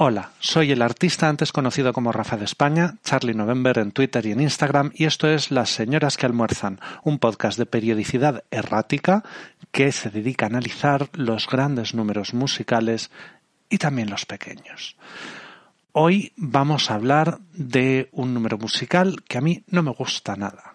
Hola, soy el artista antes conocido como Rafa de España, Charlie November en Twitter y en Instagram, y esto es Las Señoras que Almuerzan, un podcast de periodicidad errática que se dedica a analizar los grandes números musicales y también los pequeños. Hoy vamos a hablar de un número musical que a mí no me gusta nada,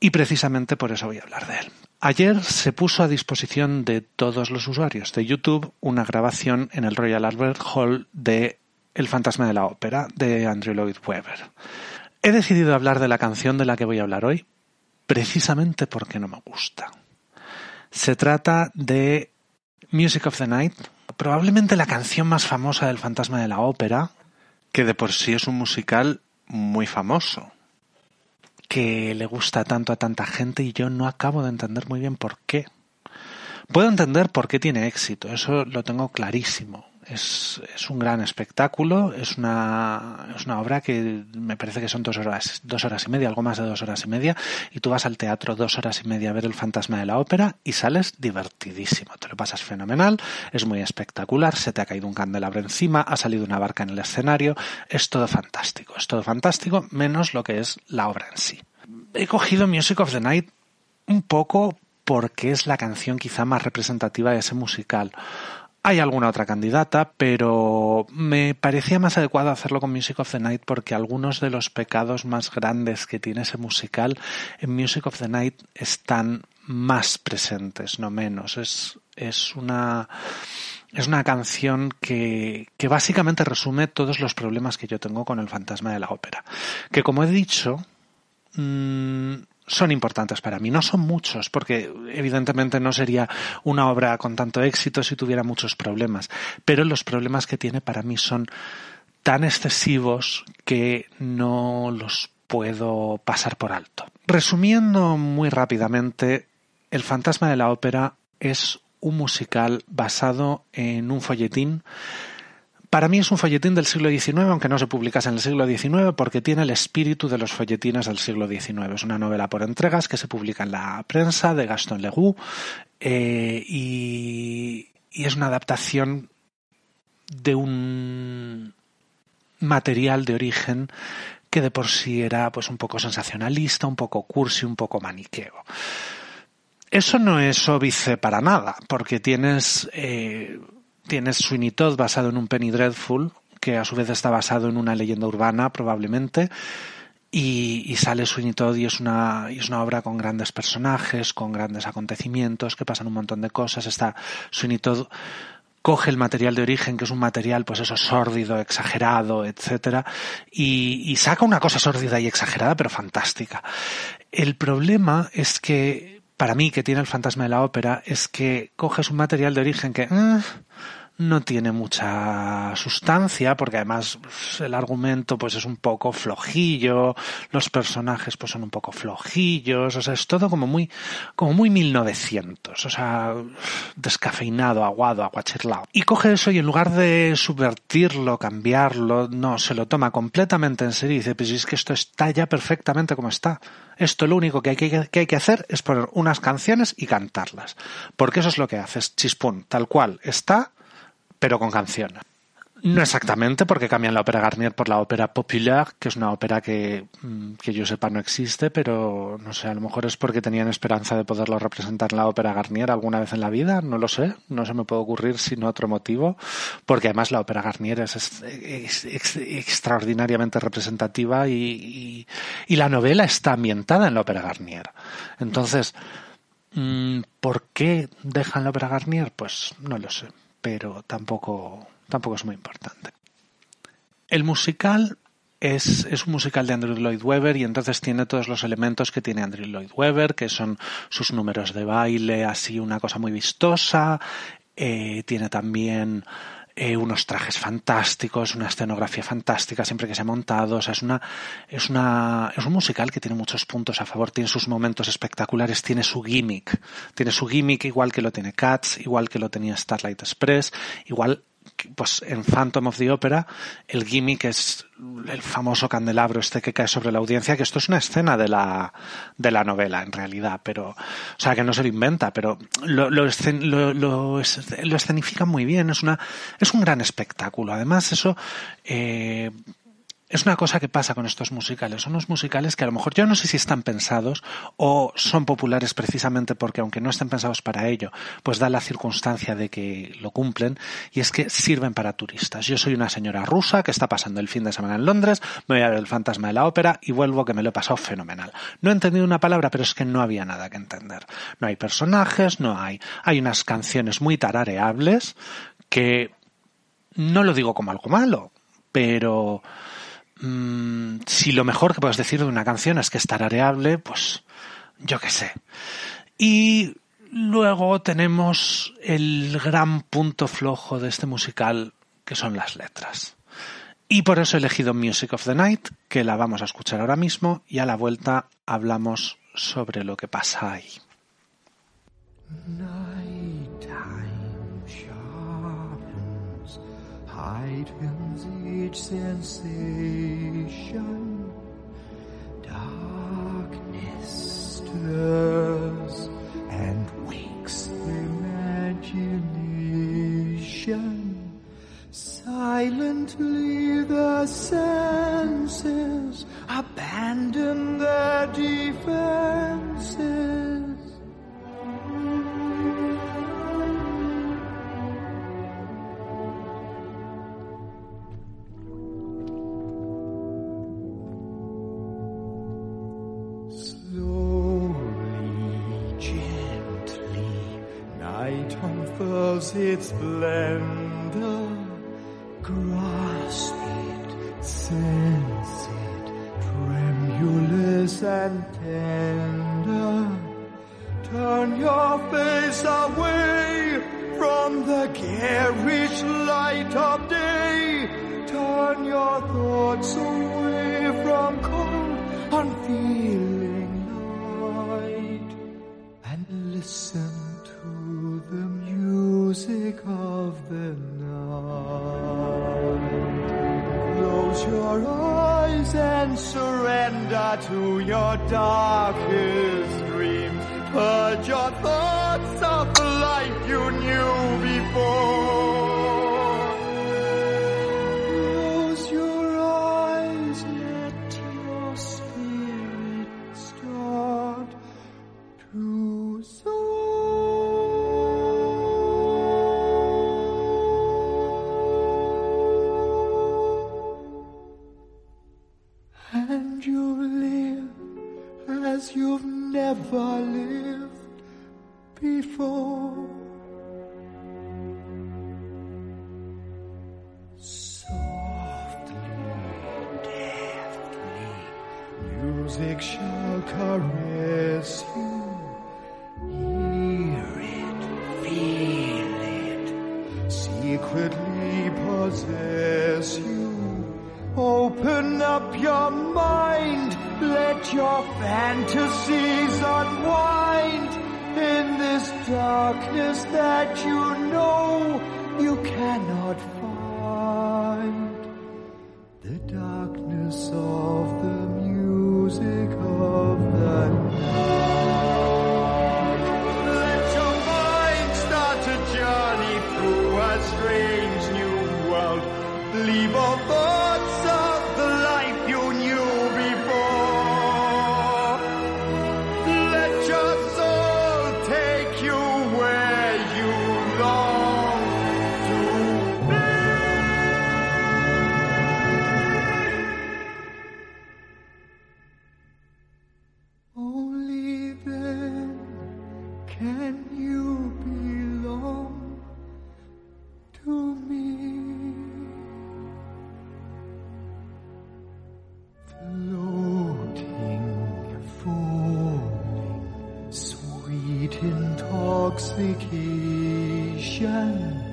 y precisamente por eso voy a hablar de él. Ayer se puso a disposición de todos los usuarios de YouTube una grabación en el Royal Albert Hall de El fantasma de la ópera de Andrew Lloyd Webber. He decidido hablar de la canción de la que voy a hablar hoy precisamente porque no me gusta. Se trata de Music of the Night, probablemente la canción más famosa del fantasma de la ópera, que de por sí es un musical muy famoso que le gusta tanto a tanta gente y yo no acabo de entender muy bien por qué. Puedo entender por qué tiene éxito, eso lo tengo clarísimo. Es, es, un gran espectáculo, es una, es una obra que me parece que son dos horas, dos horas y media, algo más de dos horas y media, y tú vas al teatro dos horas y media a ver el fantasma de la ópera y sales divertidísimo, te lo pasas fenomenal, es muy espectacular, se te ha caído un candelabro encima, ha salido una barca en el escenario, es todo fantástico, es todo fantástico, menos lo que es la obra en sí. He cogido Music of the Night un poco porque es la canción quizá más representativa de ese musical. Hay alguna otra candidata, pero me parecía más adecuado hacerlo con Music of the Night porque algunos de los pecados más grandes que tiene ese musical en Music of the Night están más presentes, no menos. Es, es una es una canción que, que básicamente resume todos los problemas que yo tengo con el fantasma de la ópera. Que como he dicho, mmm, son importantes para mí. No son muchos, porque evidentemente no sería una obra con tanto éxito si tuviera muchos problemas. Pero los problemas que tiene para mí son tan excesivos que no los puedo pasar por alto. Resumiendo muy rápidamente, El fantasma de la ópera es un musical basado en un folletín para mí es un folletín del siglo XIX, aunque no se publicase en el siglo XIX, porque tiene el espíritu de los folletines del siglo XIX. Es una novela por entregas que se publica en la prensa de Gaston Leroux eh, y, es una adaptación de un material de origen que de por sí era pues un poco sensacionalista, un poco cursi, un poco maniqueo. Eso no es óbice para nada, porque tienes eh, Tienes Sweeney Todd basado en un Penny Dreadful, que a su vez está basado en una leyenda urbana, probablemente. Y, sale Sweeney Todd y es una es una obra con grandes personajes, con grandes acontecimientos, que pasan un montón de cosas. Está Sweeney Todd coge el material de origen, que es un material, pues eso, sórdido, exagerado, etcétera, y, y saca una cosa sórdida y exagerada, pero fantástica. El problema es que, para mí, que tiene el fantasma de la ópera, es que coges un material de origen que, eh, no tiene mucha sustancia porque además el argumento pues es un poco flojillo, los personajes pues son un poco flojillos, o sea, es todo como muy como muy 1900, o sea, descafeinado, aguado, aguachirlao. Y coge eso y en lugar de subvertirlo, cambiarlo, no, se lo toma completamente en serio y dice, pues es que esto está ya perfectamente como está. Esto lo único que hay que, que hay que hacer es poner unas canciones y cantarlas. Porque eso es lo que haces, chispón, tal cual está pero con canción. No exactamente, porque cambian la ópera Garnier por la ópera Populaire, que es una ópera que, mm, que yo sepa no existe, pero no sé, a lo mejor es porque tenían esperanza de poderlo representar en la ópera Garnier alguna vez en la vida, no lo sé, no se me puede ocurrir sin otro motivo, porque además la ópera Garnier es, es, es extraordinariamente representativa y, y, y la novela está ambientada en la ópera Garnier. Entonces, mm, ¿por qué dejan la ópera Garnier? Pues no lo sé pero tampoco, tampoco es muy importante. El musical es, es, un musical de Andrew Lloyd Webber y entonces tiene todos los elementos que tiene Andrew Lloyd Webber, que son sus números de baile, así una cosa muy vistosa. Eh, tiene también eh, unos trajes fantásticos, una escenografía fantástica siempre que se ha montado, o sea, es una, es una, es un musical que tiene muchos puntos a favor, tiene sus momentos espectaculares, tiene su gimmick, tiene su gimmick igual que lo tiene Cats, igual que lo tenía Starlight Express, igual pues en Phantom of the Opera el gimmick es el famoso candelabro este que cae sobre la audiencia, que esto es una escena de la, de la novela en realidad, pero, o sea, que no se lo inventa, pero lo, lo, lo, lo, escenifica muy bien, es una, es un gran espectáculo. Además, eso, eh, es una cosa que pasa con estos musicales. Son unos musicales que a lo mejor yo no sé si están pensados o son populares precisamente porque aunque no estén pensados para ello, pues da la circunstancia de que lo cumplen y es que sirven para turistas. Yo soy una señora rusa que está pasando el fin de semana en Londres, me voy a ver el fantasma de la ópera y vuelvo que me lo he pasado fenomenal. No he entendido una palabra, pero es que no había nada que entender. No hay personajes, no hay. Hay unas canciones muy tarareables que no lo digo como algo malo, pero mmm, si lo mejor que puedes decir de una canción es que es tarareable, pues yo qué sé. Y luego tenemos el gran punto flojo de este musical, que son las letras. Y por eso he elegido Music of the Night, que la vamos a escuchar ahora mismo, y a la vuelta hablamos sobre lo que pasa ahí. Heightens each sensation. Darkness stirs and wakes imagination. Silently the senses abandon their defenses. Its splendor. Grasp it, sense it, tremulous and tender. Turn your face away from the garish light of day. Turn your thoughts away from cold, unfeeling night of the night. Close your eyes and surrender to your darkest dreams. Purge your thoughts valley. Intoxication,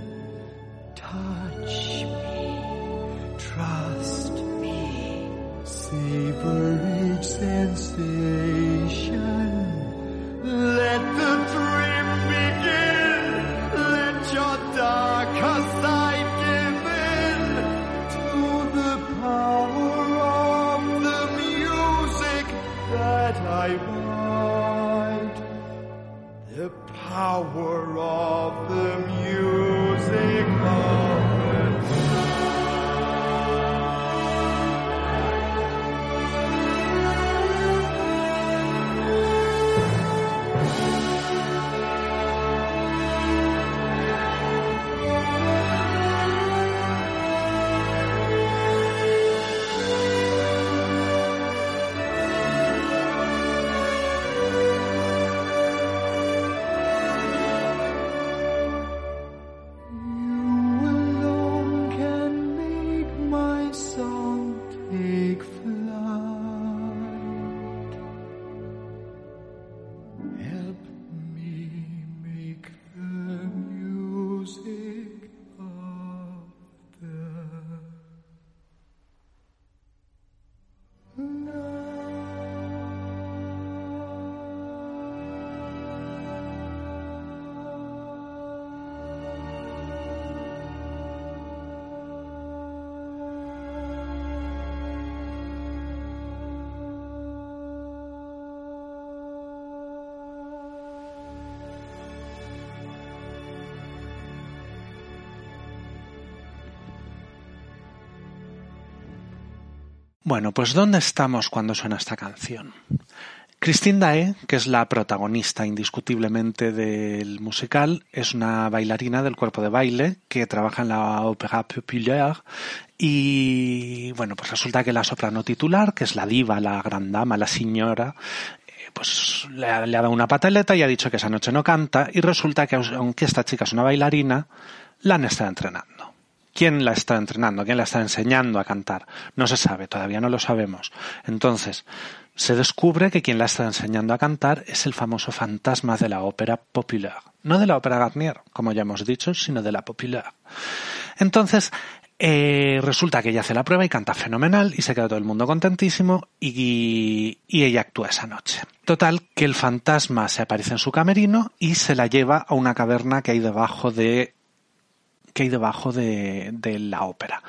Bueno, pues ¿dónde estamos cuando suena esta canción? Christine Dae, que es la protagonista indiscutiblemente del musical, es una bailarina del cuerpo de baile que trabaja en la Opéra Populaire y bueno, pues resulta que la soprano titular, que es la diva, la gran dama, la señora, eh, pues le ha, dado una pataleta y ha dicho que esa noche no canta y resulta que aunque esta chica es una bailarina, la han estado entrenando. ¿Quién la está entrenando? ¿Quién la está enseñando a cantar? No se sabe, todavía no lo sabemos. Entonces, se descubre que quien la está enseñando a cantar es el famoso fantasma de la ópera popular. No de la ópera Garnier, como ya hemos dicho, sino de la popular. Entonces, eh, resulta que ella hace la prueba y canta fenomenal y se queda todo el mundo contentísimo y, y ella actúa esa noche. Total, que el fantasma se aparece en su camerino y se la lleva a una caverna que hay debajo de que hay debajo de, la ópera.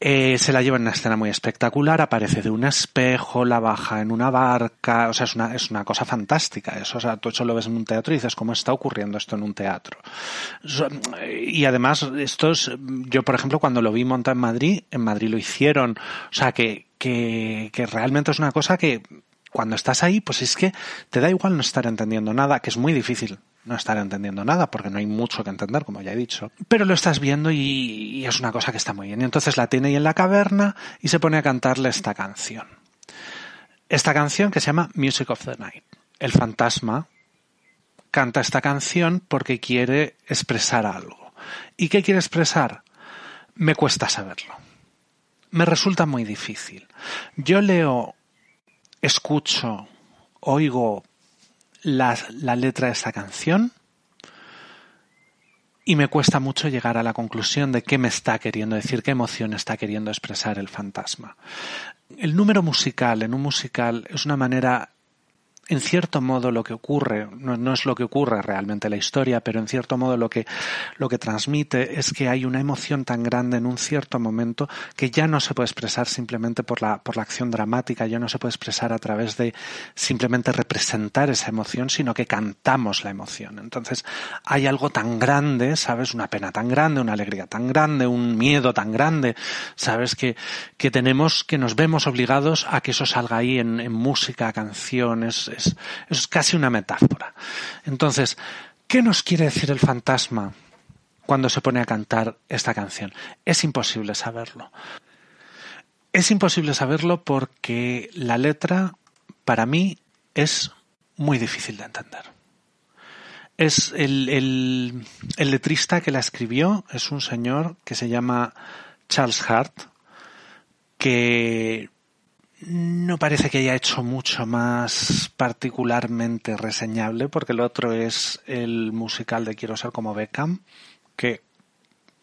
Eh, se la lleva en una escena muy espectacular, aparece de un espejo, la baja en una barca, o sea, es una, es una cosa fantástica eso, o sea, tú eso lo ves en un teatro y dices, ¿cómo está ocurriendo esto en un teatro? Y además, esto es, yo por ejemplo, cuando lo vi montado en Madrid, en Madrid lo hicieron, o sea, que, que realmente es una cosa que cuando estás ahí, pues es que te da igual no estar entendiendo nada, que es muy difícil no estar entendiendo nada, porque no hay mucho que entender, como ya he dicho. Pero lo estás viendo y, y es una cosa que está muy bien. Y entonces la tiene ahí en la caverna y se pone a cantarle esta canción. Esta canción que se llama Music of the Night. El fantasma canta esta canción porque quiere expresar algo. ¿Y qué quiere expresar? Me cuesta saberlo. Me resulta muy difícil. Yo leo, escucho, oigo la, letra de esta canción y me cuesta mucho llegar a la conclusión de qué me está queriendo decir, qué emoción está queriendo expresar el fantasma. El número musical en un musical es una manera en cierto modo lo que ocurre, no, es lo que ocurre realmente en la historia, pero en cierto modo lo que, lo que transmite es que hay una emoción tan grande en un cierto momento que ya no se puede expresar simplemente por la, por la acción dramática, ya no se puede expresar a través de simplemente representar esa emoción, sino que cantamos la emoción. Entonces hay algo tan grande, ¿sabes? Una pena tan grande, una alegría tan grande, un miedo tan grande, ¿sabes? Que, que tenemos, que nos vemos obligados a que eso salga ahí en, en música, canciones, es, es casi una metáfora. Entonces, ¿qué nos quiere decir el fantasma cuando se pone a cantar esta canción? Es imposible saberlo. Es imposible saberlo porque la letra, para mí, es muy difícil de entender. Es el, el, el letrista que la escribió, es un señor que se llama Charles Hart, que no parece que haya hecho mucho más particularmente reseñable, porque el otro es el musical de Quiero ser como Beckham, que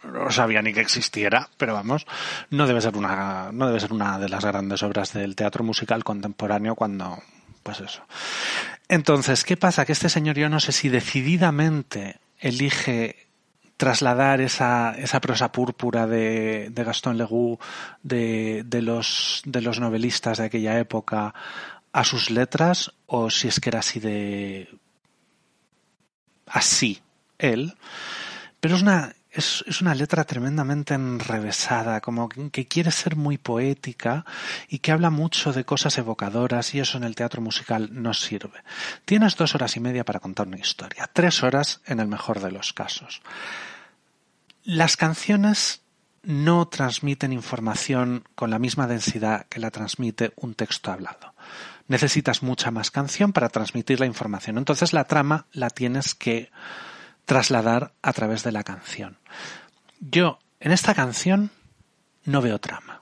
no sabía ni que existiera, pero vamos, no debe ser una, no debe ser una de las grandes obras del teatro musical contemporáneo cuando, pues eso. Entonces, ¿qué pasa? Que este señor yo no sé si decididamente elige trasladar esa, esa prosa púrpura de, de Gaston Legoux, de, de, los, de los novelistas de aquella época, a sus letras, o si es que era así de. así, él. Pero es una, es, es, una letra tremendamente enrevesada, como que quiere ser muy poética y que habla mucho de cosas evocadoras y eso en el teatro musical no sirve. Tienes dos horas y media para contar una historia, tres horas en el mejor de los casos. Las canciones no transmiten información con la misma densidad que la transmite un texto hablado. Necesitas mucha más canción para transmitir la información. Entonces la trama la tienes que trasladar a través de la canción. Yo en esta canción no veo trama.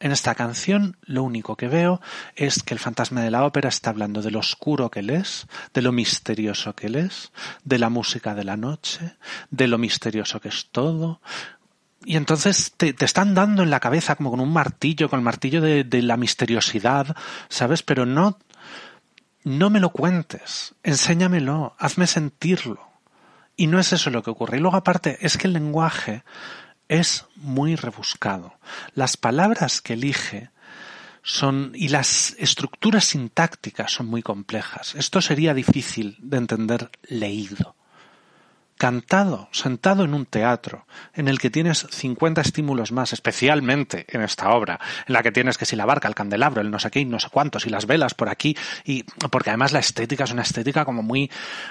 En esta canción lo único que veo es que el fantasma de la ópera está hablando de lo oscuro que él es, de lo misterioso que él es, de la música de la noche, de lo misterioso que es todo. Y entonces te, te están dando en la cabeza como con un martillo, con el martillo de, la misteriosidad, ¿sabes? Pero no, no me lo cuentes, enséñamelo, hazme sentirlo. Y no es eso lo que ocurre. Y luego aparte es que el lenguaje es muy rebuscado. Las palabras que elige son y las estructuras sintácticas son muy complejas. Esto sería difícil de entender leído cantado, sentado en un teatro, en el que tienes 50 estímulos más, especialmente en esta obra, en la que tienes que si la barca, el candelabro, el no sé qué, no sé cuántos, y las velas por aquí, y porque además la estética es una estética como muy,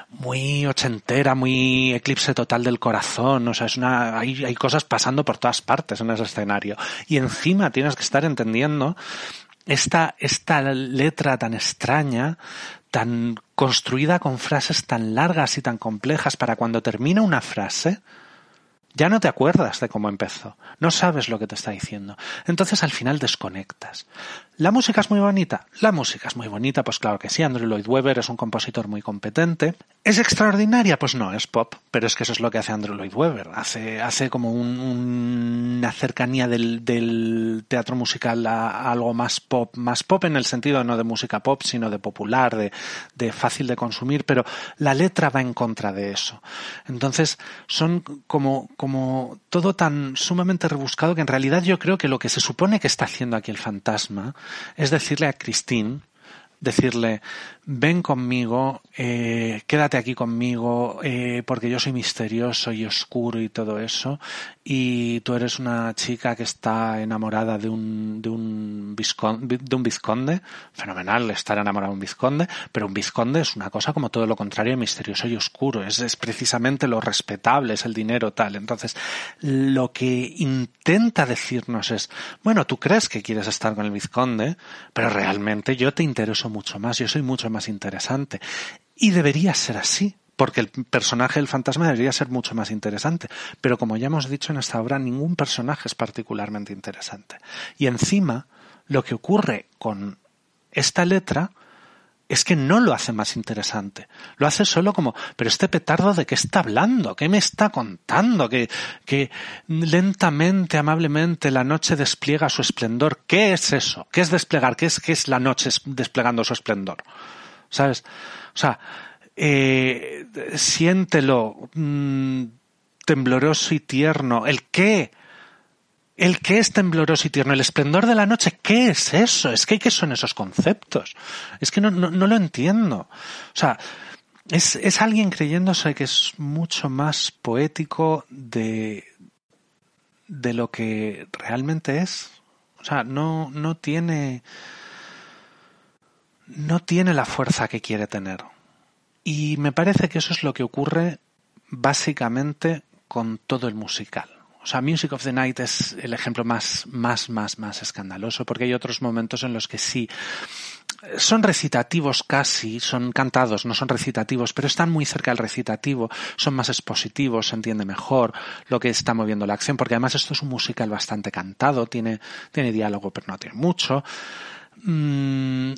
muy ochentera, muy eclipse total del corazón, o sea, es una, hay, hay cosas pasando por todas partes en ese escenario. Y encima tienes que estar entendiendo esta, esta letra tan extraña tan construida con frases tan largas y tan complejas para cuando termina una frase, ya no te acuerdas de cómo empezó, no sabes lo que te está diciendo. Entonces al final desconectas. ¿La música es muy bonita? La música es muy bonita, pues claro que sí. Andrew Lloyd Webber es un compositor muy competente. ¿Es extraordinaria? Pues no, es pop, pero es que eso es lo que hace Andrew Lloyd Webber. Hace, hace como un, un, una cercanía del, del teatro musical a, algo más pop, más pop en el sentido no de música pop, sino de popular, de, de fácil de consumir, pero la letra va en contra de eso. Entonces son como todo tan sumamente rebuscado que en realidad yo creo que lo que se supone que está haciendo aquí el fantasma es decirle a Christine, decirle, ven conmigo, eh, quédate aquí conmigo, eh, porque yo soy misterioso y oscuro y todo eso, y tú eres una chica que está enamorada de un, de un, de un vizconde, fenomenal estar enamorado de un vizconde, pero un vizconde es una cosa como todo lo contrario, misterioso y oscuro, es, es precisamente lo respetable, es el dinero tal. Entonces, lo que intenta decirnos es, bueno, tú crees que quieres estar con el vizconde, pero realmente yo te intereso mucho más, yo soy mucho más interesante. Y debería ser así, porque el personaje del fantasma debería ser mucho más interesante. Pero como ya hemos dicho en esta obra, ningún personaje es particularmente interesante. Y encima, lo que ocurre con esta letra es que no lo hace más interesante. Lo hace solo como, pero este petardo de qué está hablando, qué me está contando, que, que lentamente, amablemente la noche despliega su esplendor. ¿Qué es eso? ¿Qué es desplegar? ¿Qué es, qué es la noche desplegando su esplendor? ¿Sabes? O sea, eh, siéntelo, mmm, tembloroso y tierno. ¿El qué? ¿El qué es tembloroso y tierno? ¿El esplendor de la noche? ¿Qué es eso? Es que ¿qué son esos conceptos? Es que no, no, no lo entiendo. O sea, es, es alguien creyéndose que es mucho más poético de, de lo que realmente es. O sea, no, no tiene, no tiene la fuerza que quiere tener. Y me parece que eso es lo que ocurre básicamente con todo el musical. O sea, Music of the Night es el ejemplo más, más, más, más escandaloso, porque hay otros momentos en los que sí son recitativos casi, son cantados, no son recitativos, pero están muy cerca del recitativo, son más expositivos, se entiende mejor lo que está moviendo la acción, porque además esto es un musical bastante cantado, tiene, tiene diálogo, pero no tiene mucho. Mm,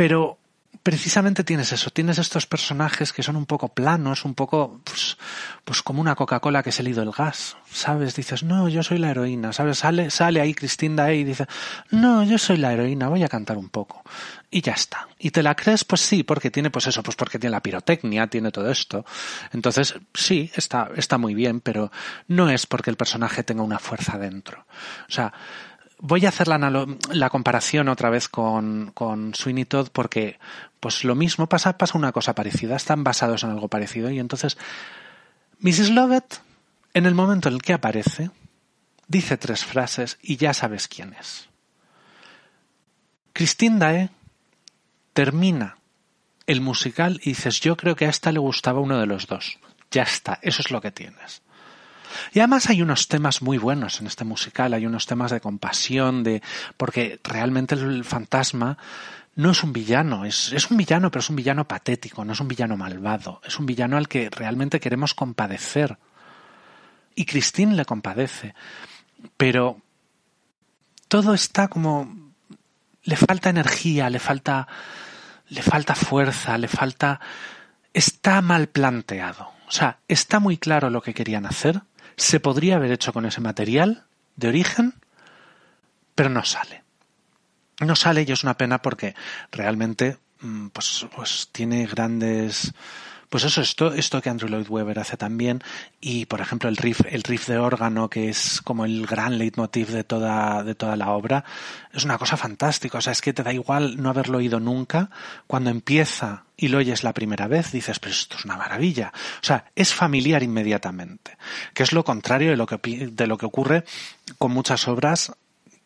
pero precisamente tienes eso, tienes estos personajes que son un poco planos, un poco, pues, pues como una Coca-Cola que se le el gas, ¿sabes? Dices, no, yo soy la heroína, ¿sabes? Sale, sale ahí Cristina y dice, no, yo soy la heroína, voy a cantar un poco. Y ya está. ¿Y te la crees? Pues sí, porque tiene, pues eso, pues porque tiene la pirotecnia, tiene todo esto. Entonces, sí, está, está muy bien, pero no es porque el personaje tenga una fuerza dentro. O sea, voy a hacer la, comparación otra vez con, con Sweeney Todd porque pues lo mismo pasa, pasa una cosa parecida, están basados en algo parecido y entonces Mrs. Lovett en el momento en el que aparece dice tres frases y ya sabes quién es. Christine Dae termina el musical y dices yo creo que a esta le gustaba uno de los dos. Ya está, eso es lo que tienes. Y además hay unos temas muy buenos en este musical, hay unos temas de compasión, de porque realmente el fantasma no es un villano, es, un villano, pero es un villano patético, no es un villano malvado, es un villano al que realmente queremos compadecer. Y Christine le compadece. Pero todo está como le falta energía, le falta le falta fuerza, le falta está mal planteado. O sea, está muy claro lo que querían hacer, se podría haber hecho con ese material de origen, pero no sale. No sale y es una pena porque realmente mm, pues, pues tiene grandes pues eso, esto, esto que Andrew Lloyd Webber hace también, y por ejemplo el riff, el riff de órgano, que es como el gran leitmotiv de toda, de toda la obra, es una cosa fantástica. O sea, es que te da igual no haberlo oído nunca. Cuando empieza y lo oyes la primera vez, dices, pero esto es una maravilla. O sea, es familiar inmediatamente, que es lo contrario de lo que, de lo que ocurre con muchas obras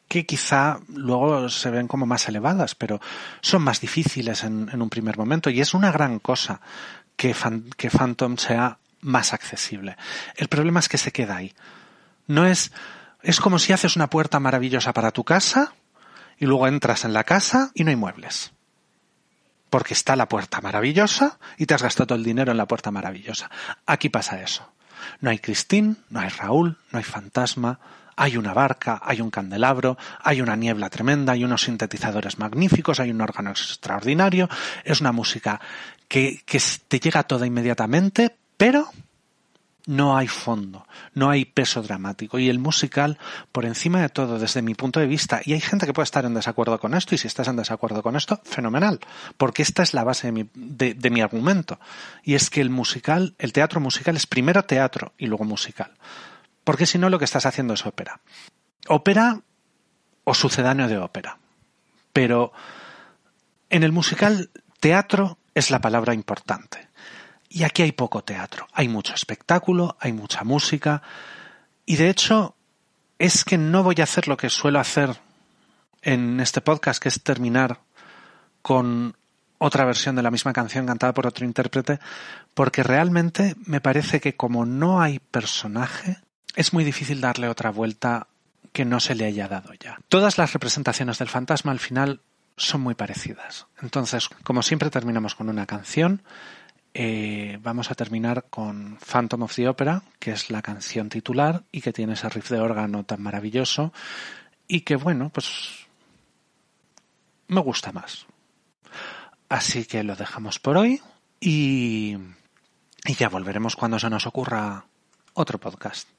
que quizá luego se ven como más elevadas, pero son más difíciles en, en, un primer momento. Y es una gran cosa que, que Phantom sea más accesible. El problema es que se queda ahí. No es, es como si haces una puerta maravillosa para tu casa y luego entras en la casa y no hay muebles. Porque está la puerta maravillosa y te has gastado todo el dinero en la puerta maravillosa. Aquí pasa eso. No hay Christine, no hay Raúl, no hay fantasma, hay una barca, hay un candelabro, hay una niebla tremenda, hay unos sintetizadores magníficos, hay un órgano extraordinario, es una música que, te llega toda inmediatamente, pero no hay fondo, no hay peso dramático. Y el musical, por encima de todo, desde mi punto de vista, y hay gente que puede estar en desacuerdo con esto, y si estás en desacuerdo con esto, fenomenal, porque esta es la base de mi, de mi argumento. Y es que el musical, el teatro musical es primero teatro y luego musical. Porque si no, lo que estás haciendo es ópera. Ópera o sucedáneo de ópera. Pero en el musical, teatro es la palabra importante. Y aquí hay poco teatro, hay mucho espectáculo, hay mucha música, y de hecho es que no voy a hacer lo que suelo hacer en este podcast, que es terminar con otra versión de la misma canción cantada por otro intérprete, porque realmente me parece que como no hay personaje, es muy difícil darle otra vuelta que no se le haya dado ya. Todas las representaciones del fantasma al final son muy parecidas. Entonces, como siempre terminamos con una canción, eh, vamos a terminar con Phantom of the Opera, que es la canción titular y que tiene ese riff de órgano tan maravilloso y que bueno, pues me gusta más. Así que lo dejamos por hoy y, y ya volveremos cuando se nos ocurra otro podcast.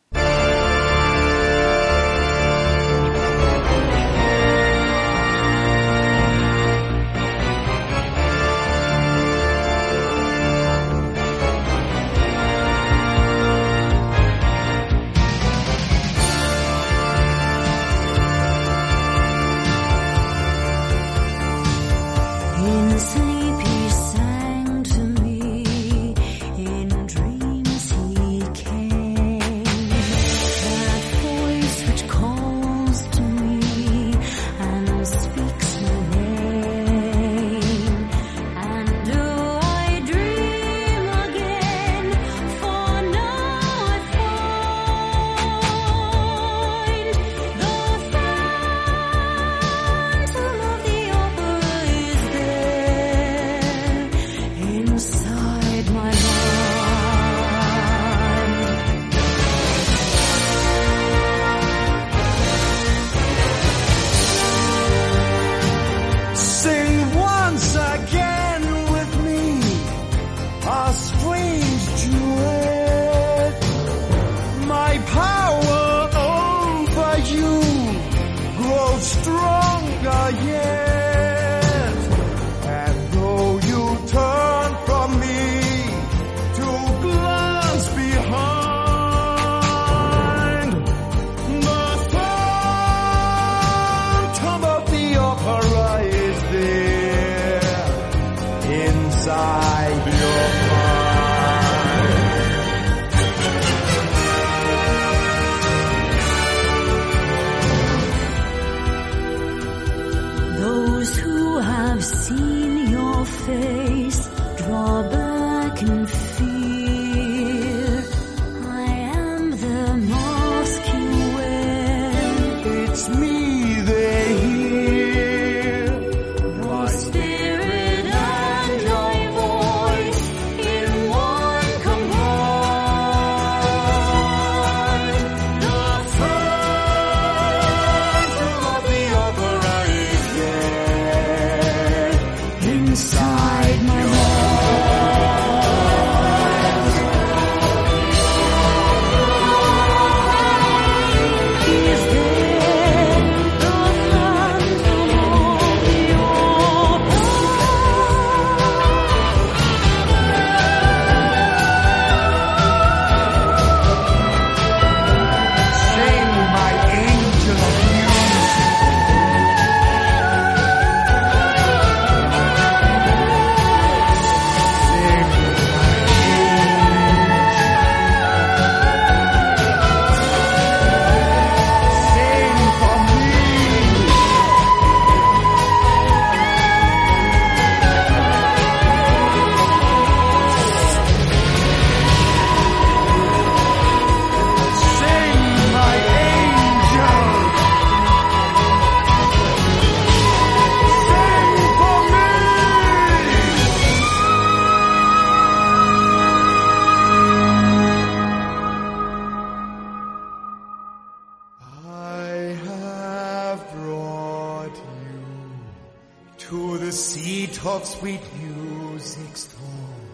Sweet music's throne,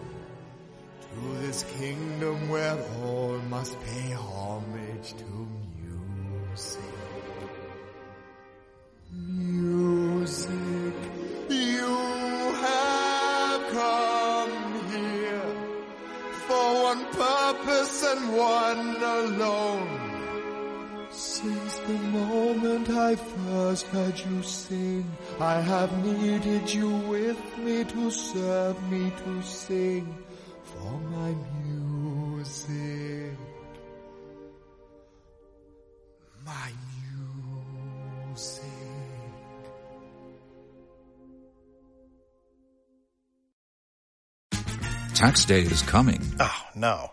to this kingdom where all must pay homage to the moment I first heard you sing, I have needed you with me to serve me to sing for my music. My music. Tax day is coming. Oh, no.